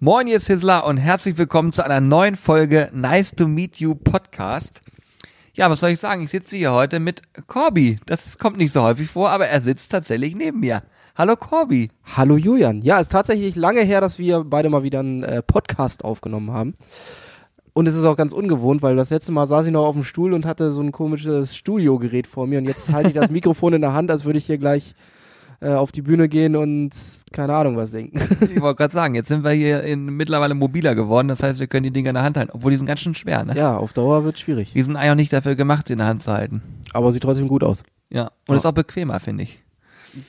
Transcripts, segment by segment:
Moin, ihr Sizzler und herzlich willkommen zu einer neuen Folge Nice to Meet You Podcast. Ja, was soll ich sagen? Ich sitze hier heute mit Corby. Das kommt nicht so häufig vor, aber er sitzt tatsächlich neben mir. Hallo Corby. Hallo Julian. Ja, ist tatsächlich lange her, dass wir beide mal wieder einen äh, Podcast aufgenommen haben. Und es ist auch ganz ungewohnt, weil das letzte Mal saß ich noch auf dem Stuhl und hatte so ein komisches Studiogerät vor mir und jetzt halte ich das Mikrofon in der Hand, als würde ich hier gleich äh, auf die Bühne gehen und keine Ahnung was denken. Ich wollte gerade sagen, jetzt sind wir hier in, mittlerweile mobiler geworden, das heißt, wir können die Dinger in der Hand halten, obwohl die sind ganz schön schwer, ne? Ja, auf Dauer wird schwierig. Die sind eigentlich auch nicht dafür gemacht, sie in der Hand zu halten. Aber sieht trotzdem gut aus. Ja, und Ja. ist auch bequemer, finde ich. Ja,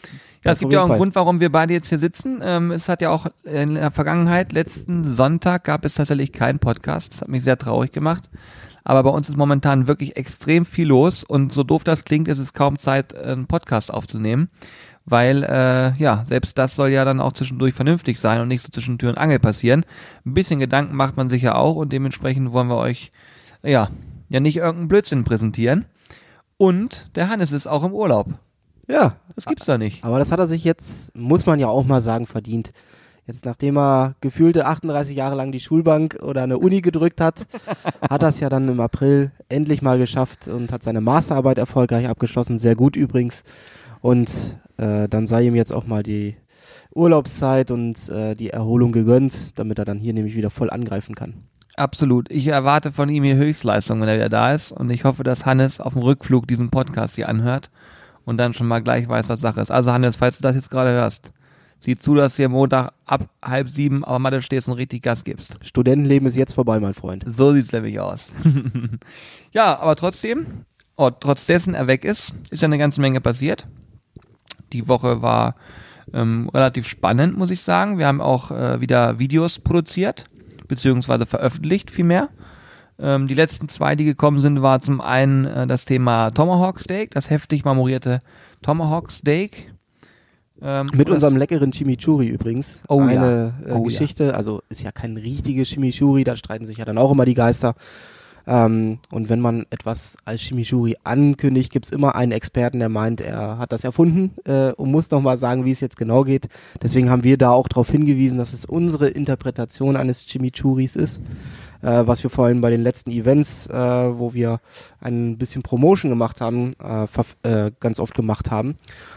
Das es gibt ja auch einen Fall. Grund, warum wir beide jetzt hier sitzen. Ähm, es hat ja auch in der Vergangenheit, letzten Sonntag, gab es tatsächlich keinen Podcast. Das hat mich sehr traurig gemacht. Aber bei uns ist momentan wirklich extrem viel los und so doof das klingt, ist es kaum Zeit, einen Podcast aufzunehmen. Weil, äh, ja, selbst das soll ja dann auch zwischendurch vernünftig sein und nicht so zwischen Tür und Angel passieren. Ein bisschen Gedanken macht man sich ja auch und dementsprechend wollen wir euch, ja, ja nicht irgendeinen Blödsinn präsentieren. Und der Hannes ist auch im Urlaub. Ja, Das gibt's da nicht. aber das hat er sich jetzt, muss man ja auch mal sagen, verdient. Jetzt nachdem er gefühlte 38 Jahre lang die Schulbank oder eine Uni gedrückt hat, hat er es ja dann im April endlich mal geschafft und hat seine Masterarbeit erfolgreich abgeschlossen. Sehr gut übrigens. Und äh, dann sei ihm jetzt auch mal die Urlaubszeit und äh, die Erholung gegönnt, damit er dann hier nämlich wieder voll angreifen kann. Absolut. Ich erwarte von ihm hier Höchstleistung, wenn er wieder da ist. Und ich hoffe, dass Hannes auf dem Rückflug diesen Podcast hier anhört und dann schon mal gleich weiß, was Sache ist. Also Hannes, falls du das jetzt gerade hörst, sieh zu, dass du hier Montag ab halb sieben auf der Matte stehst und richtig Gas gibst. Studentenleben ist jetzt vorbei, mein Freund. So sieht's nämlich aus. ja, aber trotzdem, oh, trotz dessen er weg ist, ist ja eine ganze Menge passiert. Die Woche war ähm, relativ spannend, muss ich sagen. Wir haben auch äh, wieder Videos produziert, beziehungsweise veröffentlicht vielmehr. Ähm, die letzten zwei, die gekommen sind, war zum einen äh, das Thema Tomahawk Steak, das heftig marmorierte Tomahawk Steak. Ähm, Mit unserem leckeren Chimichurri übrigens. Oh ja. Eine äh, Oh ja. Geschichte, also ist ja kein richtiges Chimichurri, da streiten sich ja dann auch immer die Geister. Ähm, und wenn man etwas als Chimichurri ankündigt, gibt's immer einen Experten, der meint, er hat das erfunden äh, und muss nochmal sagen, wie es jetzt genau geht. Deswegen haben wir da auch darauf hingewiesen, dass es unsere Interpretation eines Chimichuris ist. Äh, was wir vor allem bei den letzten Events, äh, wo wir ein bisschen Promotion gemacht haben, äh, äh, ganz oft gemacht haben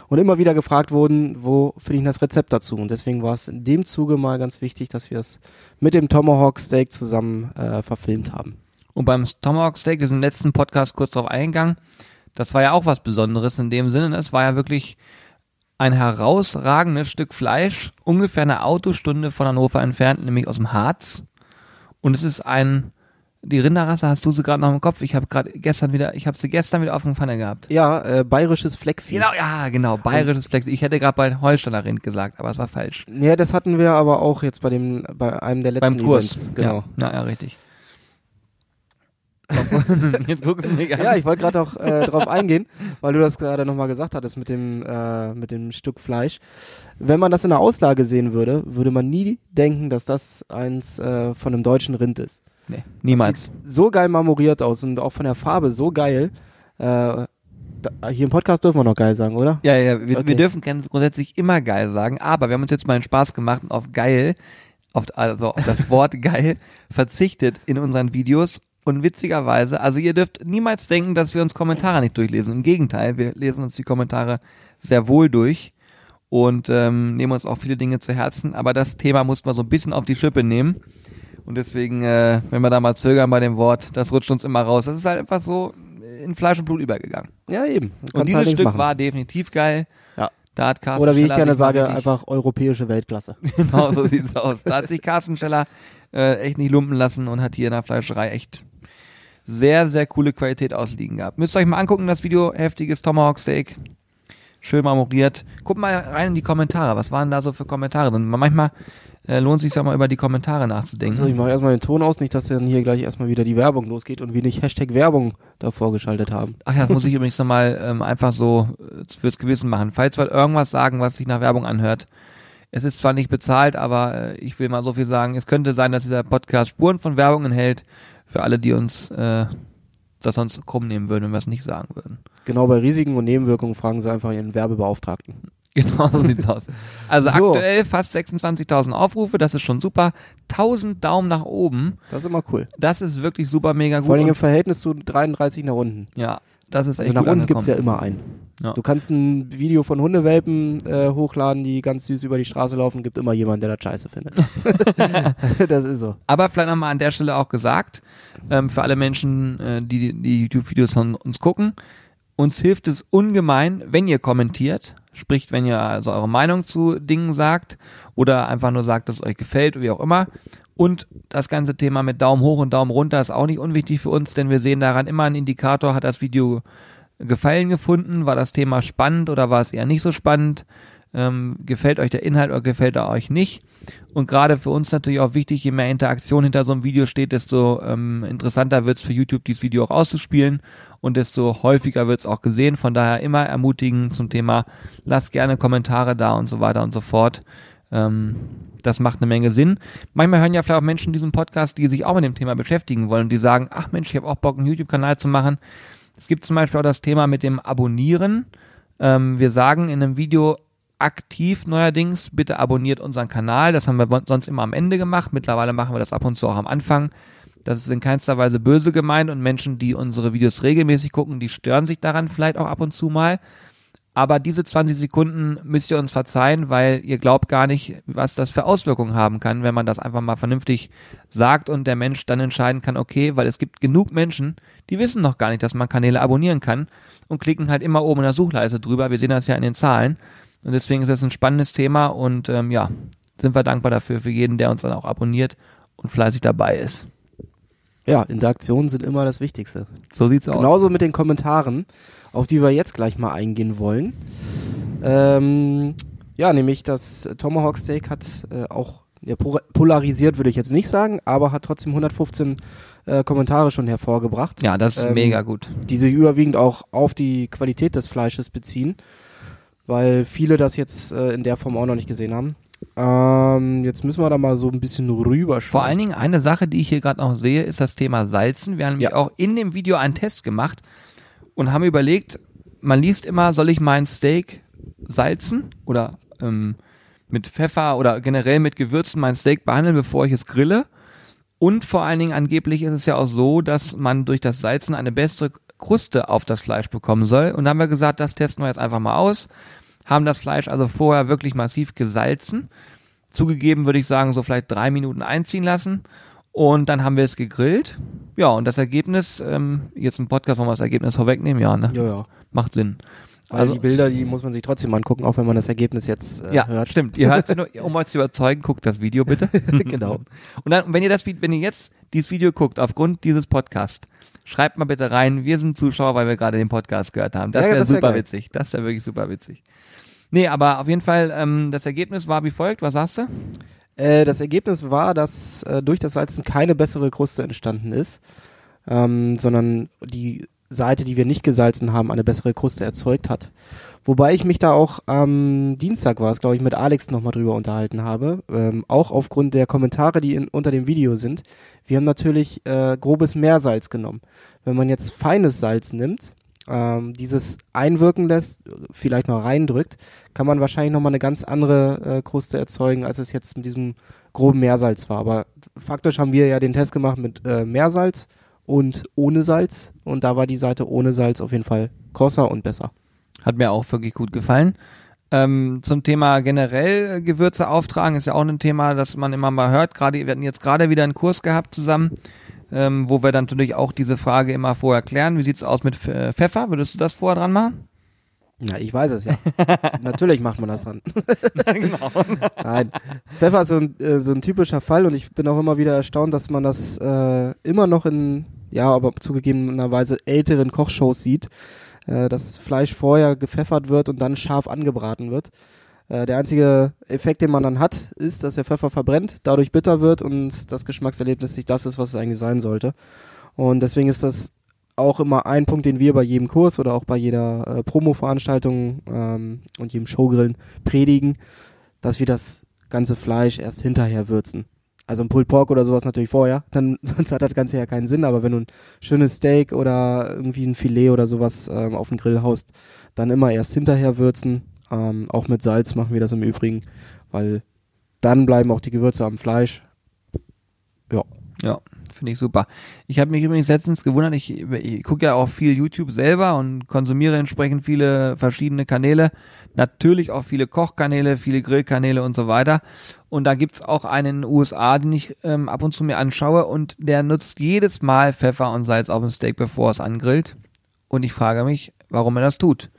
und immer wieder gefragt wurden, wo finde ich das Rezept dazu? Und deswegen war es in dem Zuge mal ganz wichtig, dass wir es mit dem Tomahawk Steak zusammen äh, verfilmt haben. Und beim Tomahawk Steak, ist im letzten Podcast kurz drauf eingegangen, das war ja auch was Besonderes in dem Sinne. Es war ja wirklich ein herausragendes Stück Fleisch, ungefähr eine Autostunde von Hannover entfernt, nämlich aus dem Harz. Und es ist ein, die Rinderrasse hast du sie gerade noch im Kopf. Ich habe gerade gestern wieder, ich habe sie gestern wieder auf dem Pfanne gehabt. Ja, äh, bayerisches Fleckvieh. Genau, ja, genau, bayerisches Fleck. Ich hätte gerade bei Holsteiner Rind gesagt, aber es war falsch. Ja, das hatten wir aber auch jetzt bei dem, bei einem der letzten Beim Kurs. Events. Genau. Ja, na, ja, richtig. Jetzt guckst du mich an. Ja, ich wollte gerade auch äh, drauf eingehen, weil du das gerade nochmal gesagt hattest mit dem, äh, mit dem Stück Fleisch. Wenn man das in der Auslage sehen würde, würde man nie denken, dass das eins äh, von einem deutschen Rind ist. nee, niemals. Sieht so geil marmoriert aus und auch von der Farbe so geil. Äh, da, hier im Podcast dürfen wir noch geil sagen, oder? Ja, ja, wir, Okay. wir dürfen grundsätzlich immer geil sagen, aber wir haben uns jetzt mal den Spaß gemacht und auf geil, auf, also auf das Wort geil verzichtet in unseren Videos und witzigerweise, also ihr dürft niemals denken, dass wir uns Kommentare nicht durchlesen. Im Gegenteil, wir lesen uns die Kommentare sehr wohl durch und ähm, nehmen uns auch viele Dinge zu Herzen, aber das Thema muss man so ein bisschen auf die Schippe nehmen. Und deswegen, äh, wenn wir da mal zögern bei dem Wort, das rutscht uns immer raus. Das ist halt einfach so in Fleisch und Blut übergegangen. Ja, eben. Und dieses halt Stück machen. war definitiv geil. Ja. Da hat Carsten Oder wie ich Scheller gerne sich mal sage, richtig- einfach europäische Weltklasse. Genau, so sieht's aus. Da hat sich Carsten Scheller äh, echt nicht lumpen lassen und hat hier in der Fleischerei echt sehr, sehr coole Qualität ausliegen gehabt. Müsst ihr euch mal angucken, das Video, heftiges Tomahawk Steak. Schön marmoriert. Guckt mal rein in die Kommentare. Was waren da so für Kommentare drin? Manchmal äh, lohnt sich ja mal über die Kommentare nachzudenken. So, ich mache erstmal den Ton aus, nicht, dass dann hier gleich erstmal wieder die Werbung losgeht und wir nicht Hashtag Werbung davor geschaltet haben. Ach ja, das muss ich übrigens nochmal ähm, einfach so äh, fürs Gewissen machen. Falls wir irgendwas sagen, was sich nach Werbung anhört, es ist zwar nicht bezahlt, aber äh, ich will mal so viel sagen, es könnte sein, dass dieser Podcast Spuren von Werbung enthält, für alle, die uns äh, das sonst krumm nehmen würden, wenn wir es nicht sagen würden. Genau bei Risiken und Nebenwirkungen fragen sie einfach ihren Werbebeauftragten. Genau so sieht's aus. Also So. aktuell fast 26.000 Aufrufe, das ist schon super. 1000 Daumen nach oben, Das ist immer cool. das ist wirklich super mega gut. Vor allem im Verhältnis zu 33 nach unten. ja, das ist Also echt nach gut unten gibt's ja angekommen. immer einen. Ja. Du kannst ein Video von Hundewelpen äh, hochladen, die ganz süß über die Straße laufen, gibt immer jemanden, der das scheiße findet. das ist so. Aber vielleicht nochmal an der Stelle auch gesagt, ähm, für alle Menschen, äh, die die YouTube-Videos von uns gucken, uns hilft es ungemein, wenn ihr kommentiert, sprich, wenn ihr also eure Meinung zu Dingen sagt oder einfach nur sagt, dass es euch gefällt, wie auch immer. Und das ganze Thema mit Daumen hoch und Daumen runter ist auch nicht unwichtig für uns, denn wir sehen daran immer einen Indikator, hat das Video Gefallen gefunden, war das Thema spannend oder war es eher nicht so spannend, ähm, gefällt euch der Inhalt oder gefällt er euch nicht. Und gerade für uns natürlich auch wichtig, je mehr Interaktion hinter so einem Video steht, desto ähm, interessanter wird es für YouTube, dieses Video auch auszuspielen und desto häufiger wird es auch gesehen. Von daher immer ermutigen zum Thema, lasst gerne Kommentare da und so weiter und so fort. Ähm, das macht eine Menge Sinn. Manchmal hören ja vielleicht auch Menschen diesen Podcast, die sich auch mit dem Thema beschäftigen wollen und die sagen, ach Mensch, ich habe auch Bock, einen YouTube-Kanal zu machen. Es gibt zum Beispiel auch das Thema mit dem Abonnieren. Ähm, wir sagen in einem Video aktiv neuerdings, bitte abonniert unseren Kanal. Das haben wir sonst immer am Ende gemacht. Mittlerweile machen wir das ab und zu auch am Anfang. Das ist in keinster Weise böse gemeint und Menschen, die unsere Videos regelmäßig gucken, die stören sich daran vielleicht auch ab und zu mal. Aber diese 20 Sekunden müsst ihr uns verzeihen, weil ihr glaubt gar nicht, was das für Auswirkungen haben kann, wenn man das einfach mal vernünftig sagt und der Mensch dann entscheiden kann, okay, weil es gibt genug Menschen, die wissen noch gar nicht, dass man Kanäle abonnieren kann und klicken halt immer oben in der Suchleiste drüber. Wir sehen das ja in den Zahlen. Und deswegen ist das ein spannendes Thema und ähm, ja, sind wir dankbar dafür, für jeden, der uns dann auch abonniert und fleißig dabei ist. Ja, Interaktionen sind immer das Wichtigste. So sieht's aus. Genauso mit den Kommentaren, auf die wir jetzt gleich mal eingehen wollen. Ähm, ja, nämlich das Tomahawk Steak hat äh, auch ja, po- polarisiert, würde ich jetzt nicht sagen, aber hat trotzdem 115 äh, Kommentare schon hervorgebracht, Ja, das ist Ähm, mega gut. die sich überwiegend auch auf die Qualität des Fleisches beziehen, weil viele das jetzt äh, in der Form auch noch nicht gesehen haben. Ähm, jetzt müssen wir da mal so ein bisschen rüberschauen. Vor allen Dingen eine Sache, die ich hier gerade noch sehe, ist das Thema Salzen. Wir haben nämlich Ja. auch in dem Video einen Test gemacht und haben überlegt, man liest immer, soll ich mein Steak salzen oder ähm, mit Pfeffer oder generell mit Gewürzen mein Steak behandeln, bevor ich es grille. Und vor allen Dingen angeblich ist es ja auch so, dass man durch das Salzen eine bessere Kruste auf das Fleisch bekommen soll. Und da haben wir gesagt, das testen wir jetzt einfach mal aus. Haben das Fleisch also vorher wirklich massiv gesalzen. Zugegeben würde ich sagen, so vielleicht drei Minuten einziehen lassen. Und dann haben wir es gegrillt. Ja, und das Ergebnis, ähm, jetzt im Podcast wollen wir das Ergebnis vorwegnehmen, ja, ne? ja, ja. Macht Sinn. Weil Also- die Bilder, die muss man sich trotzdem angucken, auch wenn man das Ergebnis jetzt äh, ja, hört. stimmt. Ihr hört sie nur, um euch zu überzeugen, guckt das Video bitte. Genau. Und dann, wenn ihr das, wenn ihr jetzt dieses Video guckt, aufgrund dieses Podcasts, schreibt mal bitte rein, wir sind Zuschauer, weil wir gerade den Podcast gehört haben. Das Ja, wäre wär super geil. witzig. Das wäre wirklich super witzig. Nee, aber auf jeden Fall, ähm, das Ergebnis war wie folgt. Was sagst du? Äh, das Ergebnis war, dass äh, durch das Salzen keine bessere Kruste entstanden ist, ähm, sondern die Seite, die wir nicht gesalzen haben, eine bessere Kruste erzeugt hat. Wobei ich mich da auch am Dienstag war es, glaube ich, mit Alex nochmal drüber unterhalten habe, ähm, auch aufgrund der Kommentare, die in, unter dem Video sind. Wir haben natürlich äh, grobes Meersalz genommen. Wenn man jetzt feines Salz nimmt, ähm, dieses einwirken lässt, vielleicht noch reindrückt, kann man wahrscheinlich nochmal eine ganz andere äh, Kruste erzeugen, als es jetzt mit diesem groben Meersalz war. Aber faktisch haben wir ja den Test gemacht mit äh, Meersalz und ohne Salz. Und da war die Seite ohne Salz auf jeden Fall krosser und besser. Hat mir auch wirklich gut gefallen. Ähm, zum Thema generell Gewürze auftragen ist ja auch ein Thema, das man immer mal hört. Gerade wir hatten jetzt gerade wieder einen Kurs gehabt zusammen, ähm, wo wir dann natürlich auch diese Frage immer vorher klären. Wie sieht's aus mit äh, Pfeffer? Würdest du das vorher dran machen? Na, ich weiß es ja. Natürlich macht man das dran. genau. Nein. Pfeffer ist so ein, äh, so ein typischer Fall und ich bin auch immer wieder erstaunt, dass man das äh, immer noch in, ja, aber zugegebenerweise älteren Kochshows sieht, äh, dass Fleisch vorher gepfeffert wird und dann scharf angebraten wird. Äh, der einzige Effekt, den man dann hat, ist, dass der Pfeffer verbrennt, dadurch bitter wird und das Geschmackserlebnis nicht das ist, was es eigentlich sein sollte. Und deswegen ist das auch immer ein Punkt, den wir bei jedem Kurs oder auch bei jeder äh, Promo-Veranstaltung ähm, und jedem Showgrillen predigen, dass wir das ganze Fleisch erst hinterher würzen. Also ein Pulled Pork oder sowas natürlich vorher, dann sonst hat das Ganze ja keinen Sinn. Aber wenn du ein schönes Steak oder irgendwie ein Filet oder sowas ähm, auf den Grill haust, dann immer erst hinterher würzen. Ähm, auch mit Salz machen wir das im Übrigen, weil dann bleiben auch die Gewürze am Fleisch. Ja. Ja, finde ich super. Ich habe mich übrigens letztens gewundert, ich, ich gucke ja auch viel YouTube selber und konsumiere entsprechend viele verschiedene Kanäle. Natürlich auch viele Kochkanäle, viele Grillkanäle und so weiter. Und da gibt's auch einen in den USA, den ich ähm, ab und zu mir anschaue und der nutzt jedes Mal Pfeffer und Salz auf dem Steak, bevor es angrillt. Und ich frage mich, warum er das tut.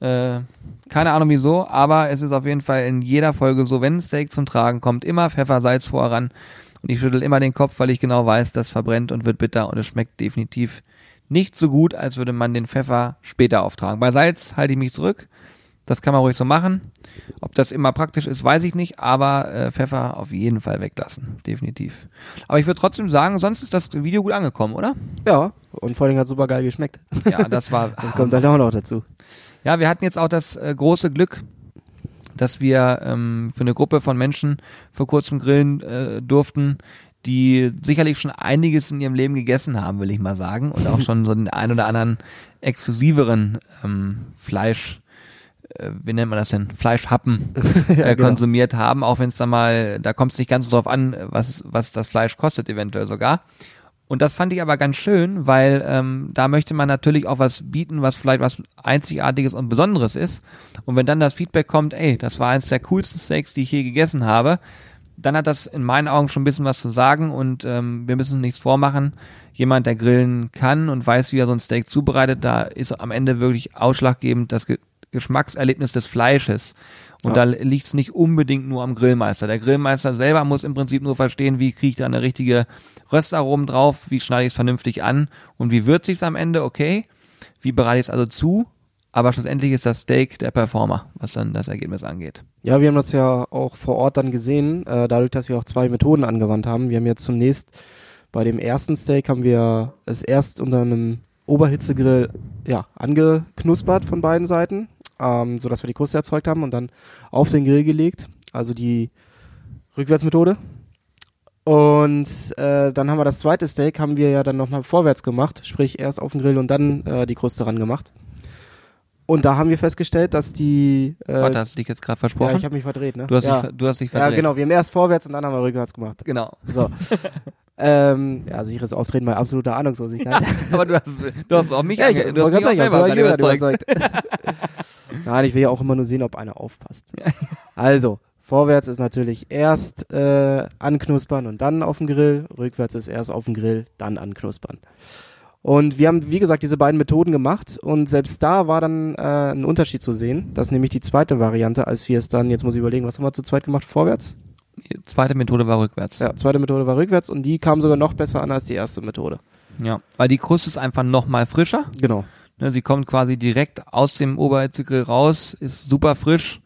Äh, keine Ahnung wieso, aber es ist auf jeden Fall in jeder Folge so, wenn ein Steak zum Tragen kommt, immer Pfeffer, Salz voran. Und ich schüttel immer den Kopf, weil ich genau weiß, das verbrennt und wird bitter und es schmeckt definitiv nicht so gut, als würde man den Pfeffer später auftragen. Bei Salz halte ich mich zurück. Das kann man ruhig so machen. Ob das immer praktisch ist, weiß ich nicht, aber äh, Pfeffer auf jeden Fall weglassen. Definitiv. Aber ich würde trotzdem sagen, sonst ist das Video gut angekommen, oder? Ja, und vor allem hat super geil geschmeckt. Ja, das war. Das kommt dann auch noch dazu. Ja, wir hatten jetzt auch das äh, große Glück, dass wir ähm, für eine Gruppe von Menschen vor kurzem grillen äh, durften, die sicherlich schon einiges in ihrem Leben gegessen haben, will ich mal sagen, und auch schon so den ein oder anderen exklusiveren ähm, Fleisch, äh, wie nennt man das denn, Fleischhappen äh, genau. konsumiert haben, auch wenn es da mal, da kommt es nicht ganz so drauf an, was, was das Fleisch kostet eventuell sogar. Und das fand ich aber ganz schön, weil ähm, da möchte man natürlich auch was bieten, was vielleicht was Einzigartiges und Besonderes ist. Und wenn dann das Feedback kommt, ey, das war eins der coolsten Steaks, die ich je gegessen habe, dann hat das in meinen Augen schon ein bisschen was zu sagen und ähm, wir müssen nichts vormachen. Jemand, der grillen kann und weiß, wie er so ein Steak zubereitet, da ist am Ende wirklich ausschlaggebend das Ge Geschmackserlebnis des Fleisches. Und Ja. da liegt es nicht unbedingt nur am Grillmeister. Der Grillmeister selber muss im Prinzip nur verstehen, wie kriege ich da eine richtige Röstaromen drauf, wie schneide ich es vernünftig an und wie würze ich es am Ende, okay. Wie bereite ich es also zu? Aber schlussendlich ist das Steak der Performer, was dann das Ergebnis angeht. Ja, wir haben das ja auch vor Ort dann gesehen, äh, dadurch, dass wir auch zwei Methoden angewandt haben. Wir haben jetzt zunächst bei dem ersten Steak haben wir es erst unter einem Oberhitzegrill ja, angeknuspert von beiden Seiten, ähm, sodass wir die Kruste erzeugt haben und dann auf den Grill gelegt. Also die Rückwärtsmethode. Und äh, dann haben wir das zweite Steak, haben wir ja dann nochmal vorwärts gemacht, sprich erst auf den Grill und dann äh, die Kruste ran gemacht. Und da haben wir festgestellt, dass die äh, Warte, hast du dich jetzt gerade versprochen? ja, ich habe mich verdreht, ne? du, hast ja. dich, du hast dich ja, verdreht. genau. Wir haben erst vorwärts und dann haben wir rückwärts gemacht. Genau. So. ähm, ja, sicheres Auftreten bei absoluter Ahnungslosigkeit. Aber du hast, du hast auch mich, Ja, ich du hast mich auch selber überzeugt. überzeugt. Nein, ich will ja auch immer nur sehen, ob einer aufpasst. Also, vorwärts ist natürlich erst äh, anknuspern und dann auf dem Grill. Rückwärts ist erst auf dem Grill, dann anknuspern. Und wir haben, wie gesagt, diese beiden Methoden gemacht und selbst da war dann äh, ein Unterschied zu sehen. Das ist nämlich die zweite Variante, als wir es dann, jetzt muss ich überlegen, was haben wir zu zweit gemacht? Vorwärts? Die zweite Methode war rückwärts. Ja, zweite Methode war rückwärts und die kam sogar noch besser an als die erste Methode. ja. Weil die Kruste ist einfach noch mal frischer. Genau. Ne, sie kommt quasi direkt aus dem Oberhitzegrill raus, ist super frisch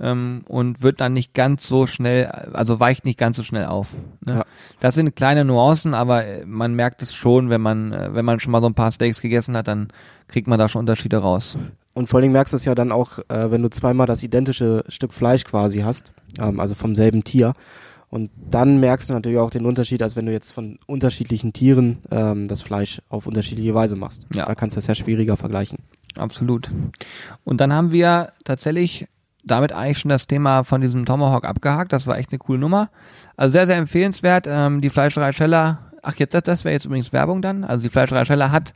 ähm, und wird dann nicht ganz so schnell, also weicht nicht ganz so schnell auf. Ne? Ja. Das sind kleine Nuancen, aber äh, man merkt es schon, wenn man, äh, wenn man schon mal so ein paar Steaks gegessen hat, dann kriegt man da schon Unterschiede raus. Und vor allen Dingen merkst du es ja dann auch, äh, wenn du zweimal das identische Stück Fleisch quasi hast, ähm, also vom selben Tier. Und dann merkst du natürlich auch den Unterschied, als wenn du jetzt von unterschiedlichen Tieren ähm, das Fleisch auf unterschiedliche Weise machst. Ja. Da kannst du das ja schwieriger vergleichen. Absolut. Und dann haben wir tatsächlich damit eigentlich schon das Thema von diesem Tomahawk abgehakt. Das war echt eine coole Nummer. Also sehr, sehr empfehlenswert. Ähm, die Fleischerei Scheller, ach jetzt, das, das wäre jetzt übrigens Werbung dann. Also die Fleischerei Scheller hat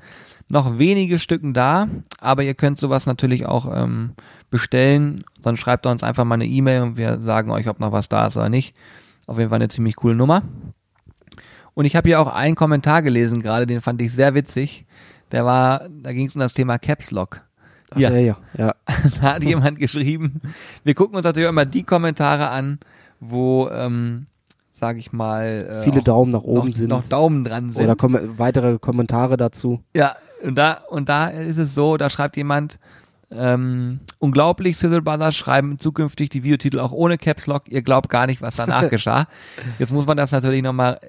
noch wenige Stücken da, aber ihr könnt sowas natürlich auch ähm, bestellen. Dann schreibt uns einfach mal eine E-Mail und wir sagen euch, ob noch was da ist oder nicht. Auf jeden Fall eine ziemlich coole Nummer. Und ich habe hier auch einen Kommentar gelesen gerade, den fand ich sehr witzig. Der war, da ging es um das Thema Caps Lock. Ach, Ja. ja, ja. ja. Da hat jemand geschrieben, wir gucken uns natürlich immer die Kommentare an, wo, ähm, sag ich mal, äh, Viele auch Daumen nach oben noch, sind. noch Daumen dran sind. oder kom weitere Kommentare dazu. Ja, und da, und da ist es so, da schreibt jemand, ähm, unglaublich, Sizzle Brothers schreiben zukünftig die Videotitel auch ohne Caps Lock. Ihr glaubt gar nicht, was danach geschah. Jetzt muss man das natürlich nochmal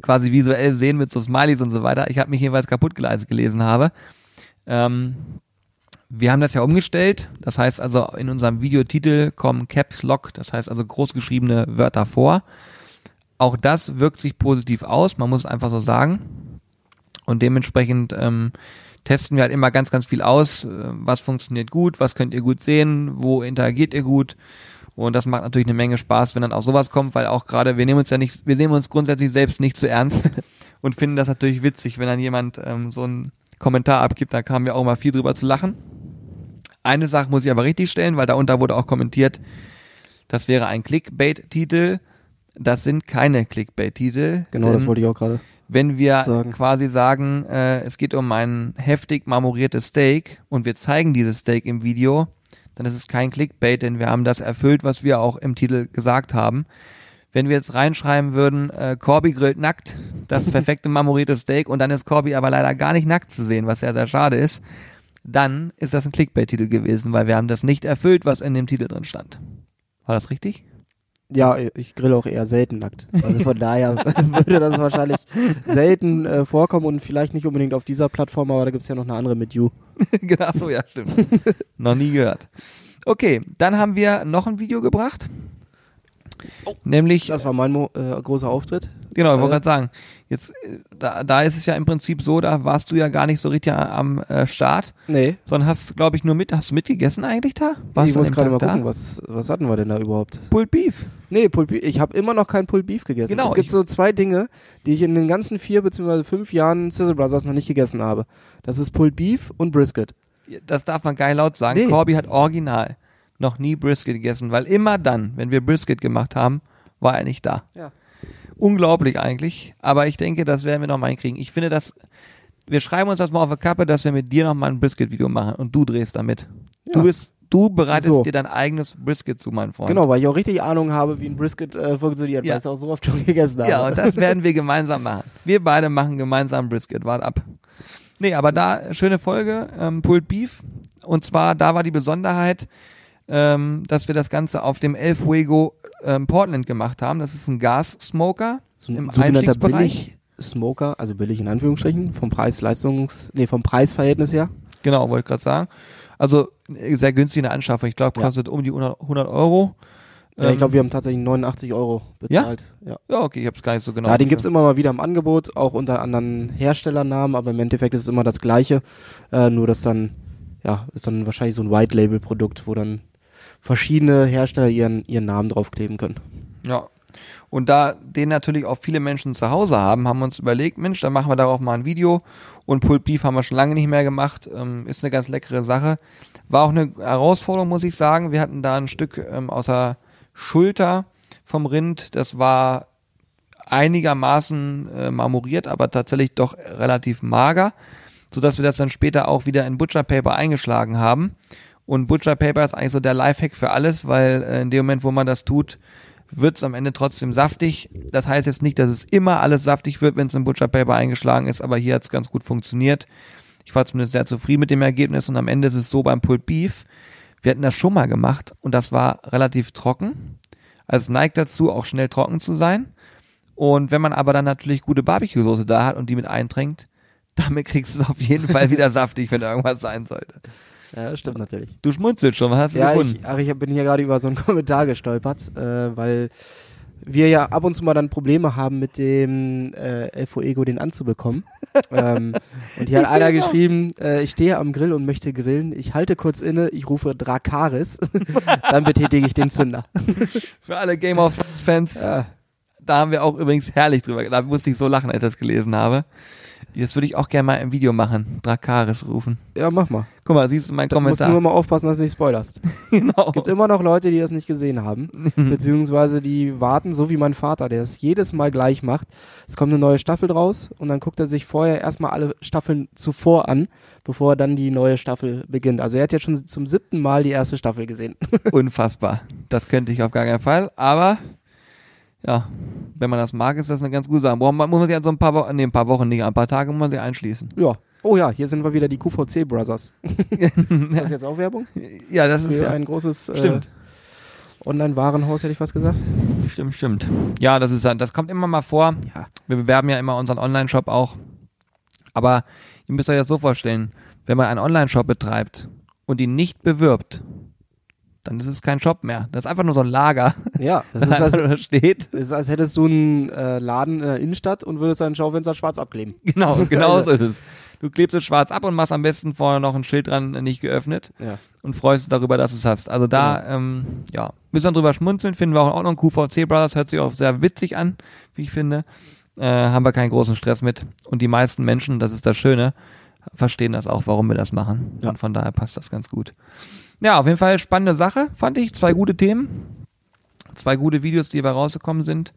quasi visuell sehen mit so Smileys und so weiter. Ich habe mich jeweils kaputt gelesen, als ich gelesen habe. Ähm, wir haben das ja umgestellt. Das heißt also, in unserem Videotitel kommen Caps Lock, das heißt also großgeschriebene Wörter vor. Auch das wirkt sich positiv aus, man muss es einfach so sagen. Und dementsprechend ähm, testen wir halt immer ganz, ganz viel aus. äh, Was funktioniert gut, was könnt ihr gut sehen, wo interagiert ihr gut. Und das macht natürlich eine Menge Spaß, wenn dann auch sowas kommt, weil auch gerade, wir nehmen uns ja nicht, wir nehmen uns grundsätzlich selbst nicht zu ernst und finden das natürlich witzig, wenn dann jemand ähm, so einen Kommentar abgibt, da kamen wir auch mal viel drüber zu lachen. Eine Sache muss ich aber richtig stellen, weil darunter wurde auch kommentiert, das wäre ein Clickbait-Titel. Das sind keine Clickbait-Titel. Genau, das wollte ich auch gerade. Wenn wir sagen. quasi sagen, äh, es geht um ein heftig marmoriertes Steak und wir zeigen dieses Steak im Video, dann ist es kein Clickbait, denn wir haben das erfüllt, was wir auch im Titel gesagt haben. Wenn wir jetzt reinschreiben würden, äh, Corby grillt nackt, das perfekte marmorierte Steak und dann ist Corby aber leider gar nicht nackt zu sehen, was sehr, sehr schade ist, dann ist das ein Clickbait-Titel gewesen, weil wir haben das nicht erfüllt, was in dem Titel drin stand. War das richtig? Ja, ich grill auch eher selten nackt. Also von daher würde das wahrscheinlich selten äh, vorkommen und vielleicht nicht unbedingt auf dieser Plattform, aber da gibt's ja noch eine andere mit You. genau, so, ja, stimmt. Noch nie gehört. Okay, dann haben wir noch ein Video gebracht. Nämlich, Das war mein Mo äh, großer Auftritt. Genau, ich wollte äh, gerade sagen, jetzt, äh, da, da ist es ja im Prinzip so, da warst du ja gar nicht so richtig am äh, Start, Nee, sondern hast, glaube ich, nur mit, hast du mitgegessen eigentlich da? ich du muss gerade mal Tag gucken, was, was hatten wir denn da überhaupt? Pulled Beef. Nee, Pulled Beef. Ich habe immer noch kein Pulled Beef gegessen. Genau, es gibt ich- so zwei Dinge, die ich in den ganzen vier bzw. fünf Jahren Sizzle Brothers noch nicht gegessen habe. Das ist Pulled Beef und Brisket. Das darf man geil laut sagen. Nee. Corby hat original noch nie Brisket gegessen, weil immer dann, wenn wir Brisket gemacht haben, war er nicht da. Ja. Unglaublich eigentlich, aber ich denke, das werden wir noch mal hinkriegen. Ich finde, dass wir schreiben uns das mal auf der Kappe, dass wir mit dir noch mal ein Brisket-Video machen und du drehst damit. Du Ja. bist, du bereitest So. dir dein eigenes Brisket zu, mein Freund. Genau, weil ich auch richtig Ahnung habe, wie ein Brisket äh, funktioniert, Ja. weil ich auch so oft schon gegessen habe. Ja, und das werden wir gemeinsam machen. Wir beide machen gemeinsam Brisket. Wart ab. Nee, aber da, schöne Folge, ähm, Pulled Beef. Und zwar, da war die Besonderheit, ähm, dass wir das Ganze auf dem El Fuego ähm, Portland gemacht haben. Das ist ein Gas-Smoker so ein im Einstiegsbereich. Smoker, also billig in Anführungsstrichen, vom Preis-Leistungs-, nee, vom Preisverhältnis her. Genau, wollte ich gerade sagen. Also äh, sehr günstig in der Anschaffung. Ich glaube, Ja. kostet um die 100, 100 Euro. Ja, ich Ähm, glaube, wir haben tatsächlich 89 Euro bezahlt. Ja, Ja, okay, ich habe es gar nicht so genau. ja den gibt's immer mal wieder im Angebot, auch unter anderen Herstellernamen, aber im Endeffekt ist es immer das gleiche. Äh, nur dass dann, ja, ist dann wahrscheinlich so ein White-Label-Produkt, wo dann verschiedene Hersteller ihren, ihren Namen draufkleben können. Ja. Und da den natürlich auch viele Menschen zu Hause haben, haben wir uns überlegt, Mensch, dann machen wir darauf mal ein Video. Und Pulled Beef haben wir schon lange nicht mehr gemacht. Ähm, ist eine ganz leckere Sache. War auch eine Herausforderung, muss ich sagen. Wir hatten da ein Stück ähm, aus der Schulter vom Rind. Das war einigermaßen äh, marmoriert, aber tatsächlich doch relativ mager, sodass wir das dann später auch wieder in Butcher Paper eingeschlagen haben. Und Butcher Paper ist eigentlich so der Lifehack für alles, weil äh, in dem Moment, wo man das tut, wird es am Ende trotzdem saftig. Das heißt jetzt nicht, dass es immer alles saftig wird, wenn es in Butcher Paper eingeschlagen ist, aber hier hat es ganz gut funktioniert. Ich war zumindest sehr zufrieden mit dem Ergebnis und am Ende ist es so beim Pulled Beef. Wir hatten das schon mal gemacht und das war relativ trocken. Also es neigt dazu, auch schnell trocken zu sein. Und wenn man aber dann natürlich gute Barbecue-Soße da hat und die mit eintränkt, damit kriegst du es auf jeden Fall wieder saftig, wenn irgendwas sein sollte. Ja, das stimmt natürlich. Du schmunzelst schon, was hast du Ja, gefunden? ich, ach, ich bin hier gerade über so einen Kommentar gestolpert, äh, weil wir ja ab und zu mal dann Probleme haben, mit dem äh, El Fuego den anzubekommen. ähm, und hier hat einer geschrieben, äh, ich stehe am Grill und möchte grillen. Ich halte kurz inne, ich rufe Drakaris. dann betätige ich den Zünder. Für alle Game of Thrones Fans, Ja, da haben wir auch übrigens herrlich drüber, da musste ich so lachen, als ich das gelesen habe. Das würde ich auch gerne mal im Video machen, Drakaris rufen. ja mach mal. Guck mal, siehst du meinen Du musst Kommentar? nur mal aufpassen, dass du nicht spoilerst. genau. gibt immer noch Leute, die das nicht gesehen haben, beziehungsweise die warten, so wie mein Vater, der es jedes Mal gleich macht. Es kommt eine neue Staffel draus und dann guckt er sich vorher erstmal alle Staffeln zuvor an, bevor er dann die neue Staffel beginnt. Also er hat jetzt schon zum siebten Mal die erste Staffel gesehen. Unfassbar. Das könnte ich auf gar keinen Fall, aber ja, wenn man das mag, ist das eine ganz gute Sache. Man, muss man sich an so ein paar Wochen, nee, ein paar Wochen nicht, ein paar Tage muss man sich einschließen. ja. Oh ja, hier sind wir wieder die QVC Brothers. ist das jetzt auch Werbung? Ja, das ist Für ja, ein großes äh. Online-Warenhaus, hätte ich fast gesagt. Stimmt, stimmt. Ja, das ist das kommt immer mal vor. Ja. Wir bewerben ja immer unseren Online-Shop auch. Aber ihr müsst euch das so vorstellen, wenn man einen Online-Shop betreibt und ihn nicht bewirbt, dann ist es kein Shop mehr. Das ist einfach nur so ein Lager, Ja, das das ist, als, nur da steht. ist, als hättest du einen äh, Laden in der Innenstadt und würdest dein Schaufenster schwarz abkleben. Genau, genau so ist es. du klebst es schwarz ab und machst am besten vorne noch ein Schild dran, nicht geöffnet Ja. und freust dich darüber, dass du es hast. Also da, ähm, ja, müssen wir drüber schmunzeln, finden wir auch in Ordnung. QVC Brothers hört sich auch sehr witzig an, wie ich finde. Äh, haben wir keinen großen Stress mit. Und die meisten Menschen, das ist das Schöne, verstehen das auch, warum wir das machen. Ja. Und von daher passt das ganz gut. Ja, auf jeden Fall spannende Sache, fand ich. Zwei gute Themen. Zwei gute Videos, die dabei rausgekommen sind.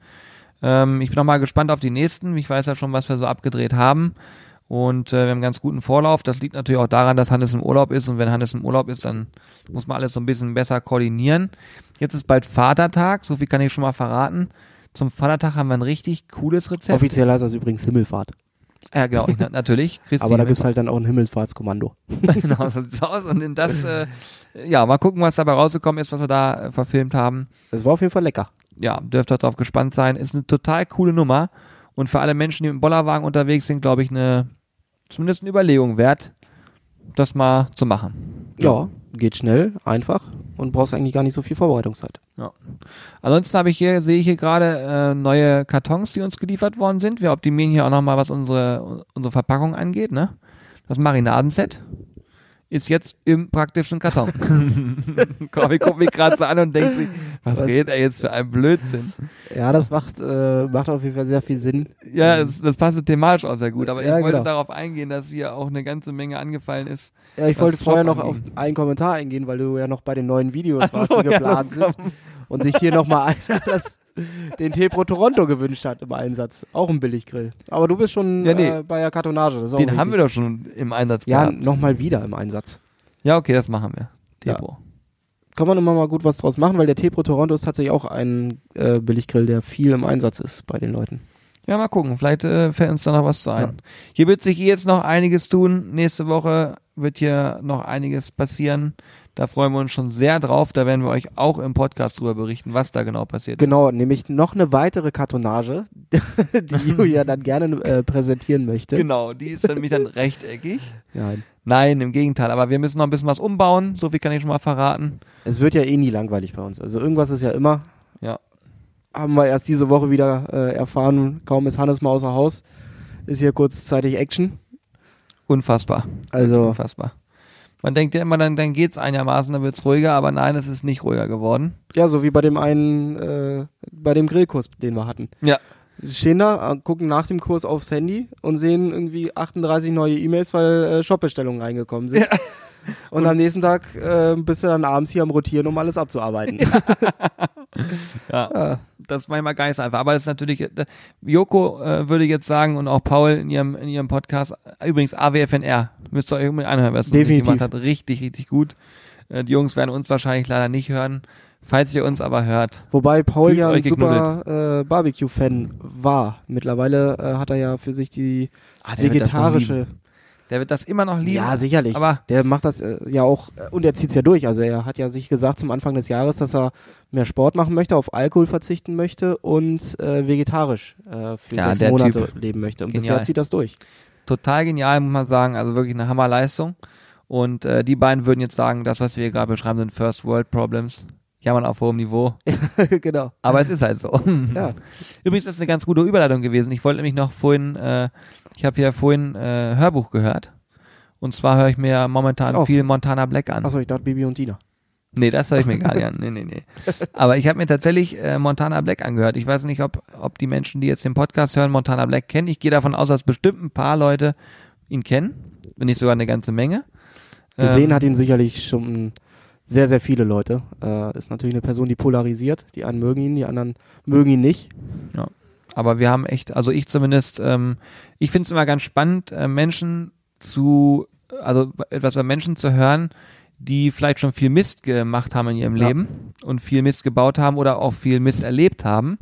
Ähm, ich bin noch mal gespannt auf die nächsten. Ich weiß ja schon, was wir so abgedreht haben. Und äh, wir haben einen ganz guten Vorlauf. Das liegt natürlich auch daran, dass Hannes im Urlaub ist. Und wenn Hannes im Urlaub ist, dann muss man alles so ein bisschen besser koordinieren. Jetzt ist bald Vatertag. So viel kann ich schon mal verraten. Zum Vatertag haben wir ein richtig cooles Rezept. Offiziell heißt das übrigens Himmelfahrt. Ja, genau, ich, na, natürlich. Christi Aber da Himmelfahrt. gibt's halt dann auch ein Himmelfahrtskommando. genau, so sieht's aus. Und in das, äh, ja, mal gucken, was dabei rausgekommen ist, was wir da äh, verfilmt haben. Das war auf jeden Fall lecker. Ja, dürft ihr drauf gespannt sein. Ist eine total coole Nummer. Und für alle Menschen, die mit dem Bollerwagen unterwegs sind, glaube ich, eine, zumindest eine Überlegung wert, das mal zu machen. Ja, geht schnell, einfach und brauchst eigentlich gar nicht so viel Vorbereitungszeit. Ja. Ansonsten habe ich hier, sehe ich hier gerade äh, neue Kartons, die uns geliefert worden sind. Wir optimieren hier auch nochmal, was unsere, unsere Verpackung angeht, ne? Das Marinadenset ist jetzt im praktischen Karton. Corby guckt mich gerade so an und denkt sich, was, Was? redet er jetzt für ein Blödsinn? Ja, das macht, äh, macht auf jeden Fall sehr viel Sinn. Ja, das, das passt thematisch auch sehr gut, aber Ja, ich wollte genau. darauf eingehen, dass hier auch eine ganze Menge angefallen ist. Ja, ich wollte vorher noch auf einen Kommentar eingehen, weil du ja noch bei den neuen Videos warst, so, die ja, geplant sind. Und sich hier nochmal einer das, den Tee Pro Toronto gewünscht hat im Einsatz. Auch ein Billiggrill. Aber du bist schon Ja, nee. äh, bei der Kartonage. Den haben wir doch schon im Einsatz Ja, gehabt. nochmal wieder im Einsatz. Ja, okay, das machen wir. Ja. Tepro. Kann man immer mal gut was draus machen, weil der Tee Pro Toronto ist tatsächlich auch ein äh, Billiggrill, der viel im Einsatz ist bei den Leuten. Ja, mal gucken. Vielleicht äh, fällt uns da noch was zu ein. Hier wird sich jetzt noch einiges tun. Nächste Woche wird hier noch einiges passieren. Da freuen wir uns schon sehr drauf. Da werden wir euch auch im Podcast drüber berichten, was da genau passiert Genau, nämlich noch eine weitere Kartonage, die Julia dann gerne äh, präsentieren ist. möchte. Genau, die ist nämlich dann rechteckig. Nein. Nein, im Gegenteil. Aber wir müssen noch ein bisschen was umbauen. So viel kann ich schon mal verraten. Es wird ja eh nie langweilig bei uns. Also irgendwas ist ja immer. Ja. Haben wir erst diese Woche wieder äh, erfahren, kaum ist Hannes mal außer Haus, ist hier kurzzeitig Action. Unfassbar. Also Unfassbar. Man denkt ja immer, dann, dann geht's einigermaßen, dann wird's ruhiger, aber nein, es ist nicht ruhiger geworden. ja, so wie bei dem einen, äh, bei dem Grillkurs, den wir hatten. Ja. Stehen da, äh, gucken nach dem Kurs aufs Handy und sehen irgendwie 38 neue E-Mails, weil äh, Shopbestellungen reingekommen sind. Und, am nächsten Tag äh, bist du dann abends hier am Rotieren, um alles abzuarbeiten. Ja. Ja. Das manchmal gar nicht so einfach. Aber das ist natürlich, äh, Joko äh, würde jetzt sagen und auch Paul in ihrem, in ihrem Podcast, äh, übrigens AWFNR, müsst ihr euch unbedingt anhören, was Definitiv. gemacht hat. Richtig, richtig gut. Äh, die Jungs werden uns wahrscheinlich leider nicht hören. Falls ihr uns aber hört, Wobei Paul ja ein super äh, Barbecue-Fan war. Mittlerweile äh, hat er ja für sich die Ah, vegetarische. Der wird das immer noch lieben. Ja, sicherlich. Aber der macht das äh, ja auch äh, und er zieht's ja durch. Also er hat ja sich gesagt zum Anfang des Jahres, dass er mehr Sport machen möchte, auf Alkohol verzichten möchte und äh, vegetarisch äh, für Ja, sechs Monate Typ. leben möchte. Und Genial. bisher zieht das durch. total genial, muss man sagen. Also wirklich eine Hammerleistung. Und äh, die beiden würden jetzt sagen, das, was wir hier gerade beschreiben, sind First World Problems. Jammern auf hohem Niveau. genau. Aber es ist halt so. Ja. Übrigens ist eine ganz gute Überleitung gewesen. Ich wollte nämlich noch vorhin, äh, ich habe ja vorhin äh, Hörbuch gehört. Und zwar höre ich mir momentan Ich auch. viel Montana Black an. Achso, ich dachte Bibi und Tina. Nee, das höre ich mir gar nicht an. Nee, nee, nee. Aber ich habe mir tatsächlich äh, Montana Black angehört. Ich weiß nicht, ob, ob die Menschen, die jetzt den Podcast hören, Montana Black kennen. Ich gehe davon aus, dass bestimmt ein paar Leute ihn kennen. Wenn nicht sogar eine ganze Menge. Gesehen Ähm, hat ihn sicherlich schon sehr, sehr viele Leute. Äh, ist natürlich eine Person, die polarisiert. Die einen mögen ihn, die anderen mögen ihn nicht. Aber wir haben echt, also ich zumindest, ähm, ich finde es immer ganz spannend, äh, Menschen zu, also etwas über Menschen zu hören, die vielleicht schon viel Mist gemacht haben in ihrem Ja. Leben und viel Mist gebaut haben oder auch viel Mist erlebt haben,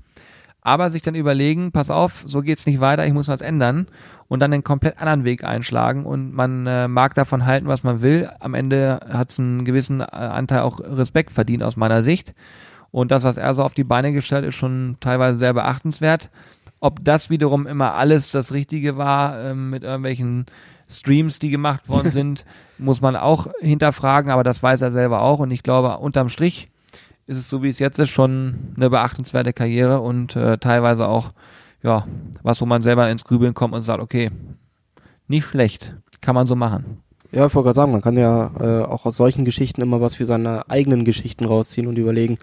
aber sich dann überlegen, pass auf, so geht's nicht weiter, ich muss was ändern und dann einen komplett anderen Weg einschlagen und man äh, mag davon halten, was man will. Am Ende hat es einen gewissen äh, Anteil auch Respekt verdient aus meiner Sicht. Und das, was er so auf die Beine gestellt, ist schon teilweise sehr beachtenswert. Ob das wiederum immer alles das Richtige war, ähm, mit irgendwelchen Streams, die gemacht worden sind, muss man auch hinterfragen, aber das weiß er selber auch. Und ich glaube, unterm Strich ist es so, wie es jetzt ist, schon eine beachtenswerte Karriere und äh, teilweise auch, ja, was, wo man selber ins Grübeln kommt und sagt, okay, nicht schlecht. kann man so machen. Ja, ich wollte gerade sagen, man kann ja äh, auch aus solchen Geschichten immer was für seine eigenen Geschichten rausziehen und überlegen,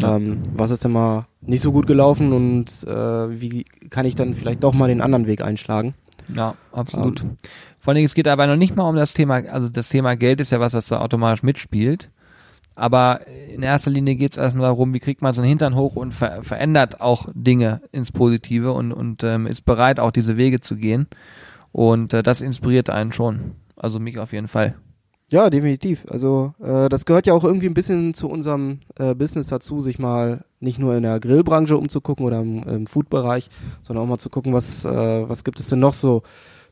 Ja. ähm, was ist denn mal nicht so gut gelaufen und äh, wie kann ich dann vielleicht doch mal den anderen Weg einschlagen. Ja, absolut. Vor allen Dingen, es geht aber noch nicht mal um das Thema, also das Thema Geld ist ja was, was da automatisch mitspielt. Aber in erster Linie geht es erstmal darum, wie kriegt man so einen Hintern hoch und ver verändert auch Dinge ins Positive und, und ähm, ist bereit, auch diese Wege zu gehen. Und äh, das inspiriert einen schon. Also mich auf jeden Fall. Ja, definitiv. Also äh, das gehört ja auch irgendwie ein bisschen zu unserem äh, Business dazu, sich mal nicht nur in der Grillbranche umzugucken oder im, im Food-Bereich, sondern auch mal zu gucken, was, äh, was gibt es denn noch so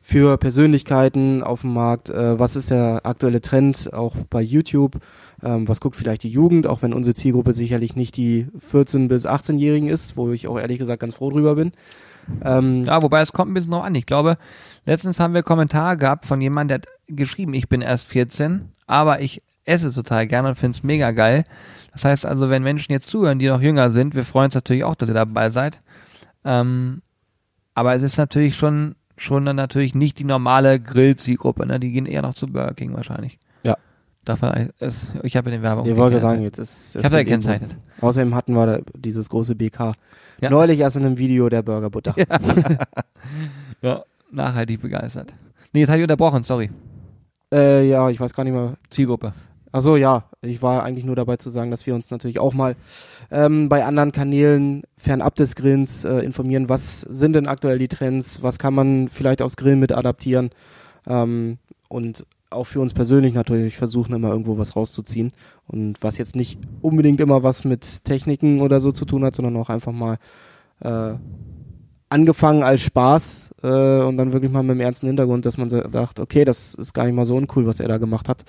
für Persönlichkeiten auf dem Markt, äh, was ist der aktuelle Trend auch bei YouTube, ähm, was guckt vielleicht die Jugend, auch wenn unsere Zielgruppe sicherlich nicht die 14- bis 18-Jährigen ist, wo ich auch ehrlich gesagt ganz froh drüber bin. Ähm, Ja, wobei es kommt ein bisschen noch an. Ich glaube, letztens haben wir Kommentare gehabt von jemandem, der hat geschrieben, ich bin erst 14, aber ich esse total gerne und finde es mega geil. Das heißt also, wenn Menschen jetzt zuhören, die noch jünger sind, wir freuen uns natürlich auch, dass ihr dabei seid. Ähm, aber es ist natürlich schon, schon dann natürlich nicht die normale Grill-Zielgruppe, ne? Die gehen eher noch zu Burger King wahrscheinlich. Ja. Dafür, es, ich habe in den Werbung. Ich wollte sagen, jetzt ist. Ich habe da gekennzeichnet. Außerdem hatten wir da dieses große BK. Ja. Neulich erst in einem Video der Burgerbutter. Ja. Nachhaltig begeistert. Nee, jetzt habe ich unterbrochen, sorry. Äh, ja, ich weiß gar nicht mehr. Zielgruppe. Achso, ja. Ich war eigentlich nur dabei zu sagen, dass wir uns natürlich auch mal ähm, bei anderen Kanälen fernab des Grillens äh, informieren. Was sind denn aktuell die Trends? Was kann man vielleicht aufs Grillen mit adaptieren? Ähm, und auch für uns persönlich natürlich versuchen, immer irgendwo was rauszuziehen. Und was jetzt nicht unbedingt immer was mit Techniken oder so zu tun hat, sondern auch einfach mal äh, angefangen als Spaß äh, und dann wirklich mal mit dem ernsten Hintergrund, dass man dacht, okay, das ist gar nicht mal so uncool, was er da gemacht hat.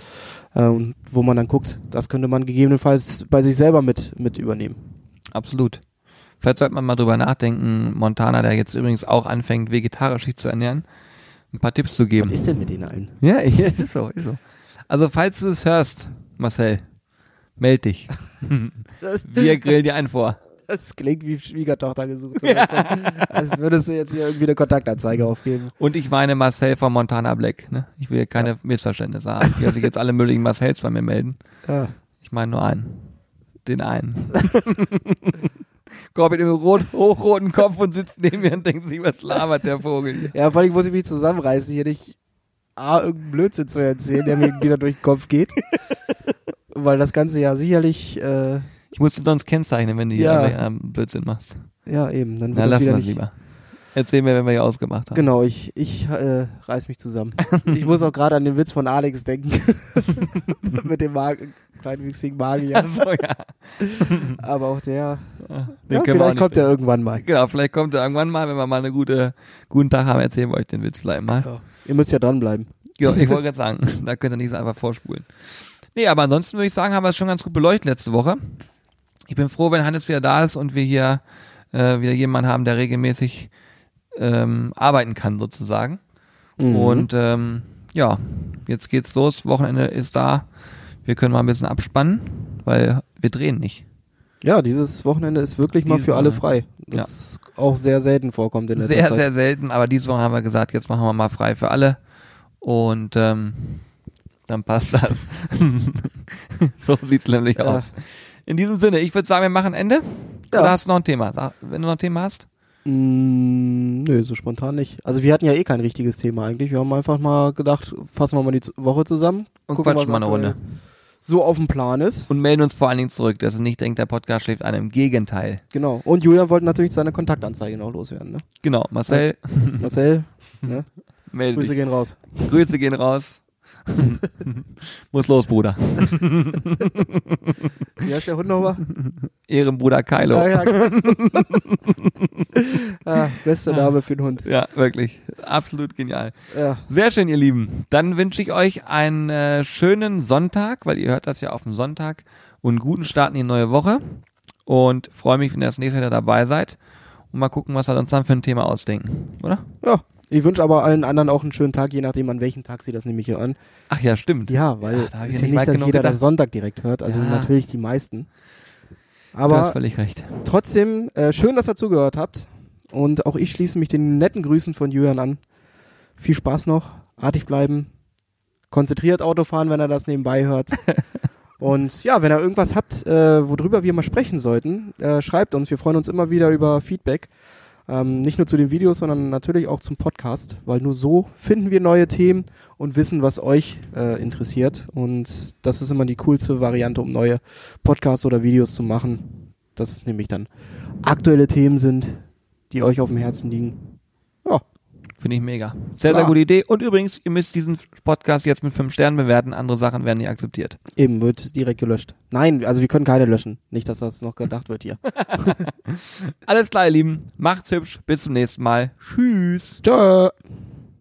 Äh, und wo man dann guckt, das könnte man gegebenenfalls bei sich selber mit, mit übernehmen. Absolut. Vielleicht sollte man mal drüber nachdenken, Montana, der jetzt übrigens auch anfängt, vegetarisch sich zu ernähren, ein paar Tipps zu geben. Was ist denn mit denen allen? Ja, ja, ist so, ist so. Also, falls du es hörst, Marcel, meld dich. Wir grillen dir einen vor. Das klingt wie Schwiegertochter gesucht. So als, als würdest du jetzt hier irgendwie eine Kontaktanzeige aufgeben. Und ich meine Marcel von Montana Black. Ne? Ich will hier keine Missverständnisse haben. Hier sich jetzt alle möglichen Marcels bei mir melden. Ja. Ich meine nur einen. Den einen. Kommt mit dem rot, hochroten Kopf und sitzt neben mir und denkt sich, was labert der Vogel hier? ja, vor allem muss ich mich zusammenreißen, hier nicht A, irgendeinen Blödsinn zu erzählen, der mir wieder durch den Kopf geht. Weil das Ganze ja sicherlich, äh, Ich muss sonst kennzeichnen, wenn du hier Ja. alle, ähm, Blödsinn machst. ja eben, dann Na, es nicht, lieber. Erzähl mir, wenn wir hier ausgemacht haben. Genau, ich, ich äh, reiß mich zusammen. ich muss auch gerade an den Witz von Alex denken. Mit dem Mag kleinwüchsigen Magier. Achso, ja. Aber auch der, ja, auch vielleicht kommt er irgendwann mal. Genau, vielleicht kommt er irgendwann mal, wenn wir mal einen gute, guten Tag haben, erzählen wir euch den Witz vielleicht mal. Ja. Ihr müsst ja dranbleiben. Ja, ich wollte gerade sagen, da könnt ihr nicht so einfach vorspulen. Nee, aber ansonsten würde ich sagen, haben wir es schon ganz gut beleuchtet letzte Woche. Ich bin froh, wenn Hannes wieder da ist und wir hier äh, wieder jemanden haben, der regelmäßig ähm, arbeiten kann, sozusagen. Mhm. Und ähm, ja, jetzt geht's los. Wochenende ist da. Wir können mal ein bisschen abspannen, weil wir drehen nicht. ja, dieses Wochenende ist wirklich mal Dieses für alle frei. Das auch sehr selten vorkommt in Sehr, Zeit. sehr selten, aber diese Woche haben wir gesagt, jetzt machen wir mal frei für alle. Und ähm, dann passt das. so sieht's nämlich Ja. aus. In diesem Sinne, ich würde sagen, wir machen Ende. Ja. Oder hast du noch ein Thema? Wenn du noch ein Thema hast. Mm, nö, so spontan nicht. Also wir hatten ja eh kein richtiges Thema eigentlich. Wir haben einfach mal gedacht, fassen wir mal die Woche zusammen. Und gucken, quatschen mal eine Runde. So auf dem Plan ist. Und melden uns vor allen Dingen zurück, dass ihr nicht denkt, der Podcast schläft einem. Im Gegenteil. Genau. Und Julian wollte natürlich seine Kontaktanzeige noch loswerden. Ne? Genau, Marcel, Marcel, ne? Grüße dich. gehen raus. Grüße gehen raus. Muss los, Bruder. Wie heißt der Hund nochmal? Ehrenbruder Kylo. Ah, ja. ah, bester Name für den Hund. Ja, wirklich. Absolut genial. Ja. Sehr schön, ihr Lieben. Dann wünsche ich euch einen äh, schönen Sonntag, weil ihr hört das ja auf dem Sonntag und guten Start in die neue Woche. Und freue mich, wenn ihr das nächste Mal wieder dabei seid. Und mal gucken, was wir uns dann für ein Thema ausdenken, oder? ja. Ich wünsche aber allen anderen auch einen schönen Tag, je nachdem, an welchem Tag sie das nämlich hier an. Ach ja, stimmt. Ja, weil Ja, ist ja nicht dass jeder das Sonntag direkt hört. Also Ja. natürlich die meisten. du hast Aber völlig recht. trotzdem, äh, schön, dass ihr zugehört habt. Und auch ich schließe mich den netten Grüßen von Julian an. Viel Spaß noch, artig bleiben konzentriert Auto fahren, wenn er das nebenbei hört. Und ja, wenn ihr irgendwas habt, äh, worüber wir mal sprechen sollten, äh, schreibt uns. Wir freuen uns immer wieder über Feedback. Ähm, nicht nur zu den Videos, sondern natürlich auch zum Podcast, weil nur so finden wir neue Themen und wissen, was euch äh, interessiert. Und das ist immer die coolste Variante, um neue Podcasts oder Videos zu machen. Dass es nämlich dann aktuelle Themen sind, die euch auf dem Herzen liegen. Finde ich mega. Sehr, Klar. sehr gute Idee. Und übrigens, ihr müsst diesen Podcast jetzt mit fünf Sternen bewerten. Andere Sachen werden nicht akzeptiert. eben, wird direkt gelöscht. Nein, also wir können keine löschen. Nicht, dass das noch gedacht wird hier. Alles klar, ihr Lieben. Macht's hübsch. Bis zum nächsten Mal. Tschüss. Tschö.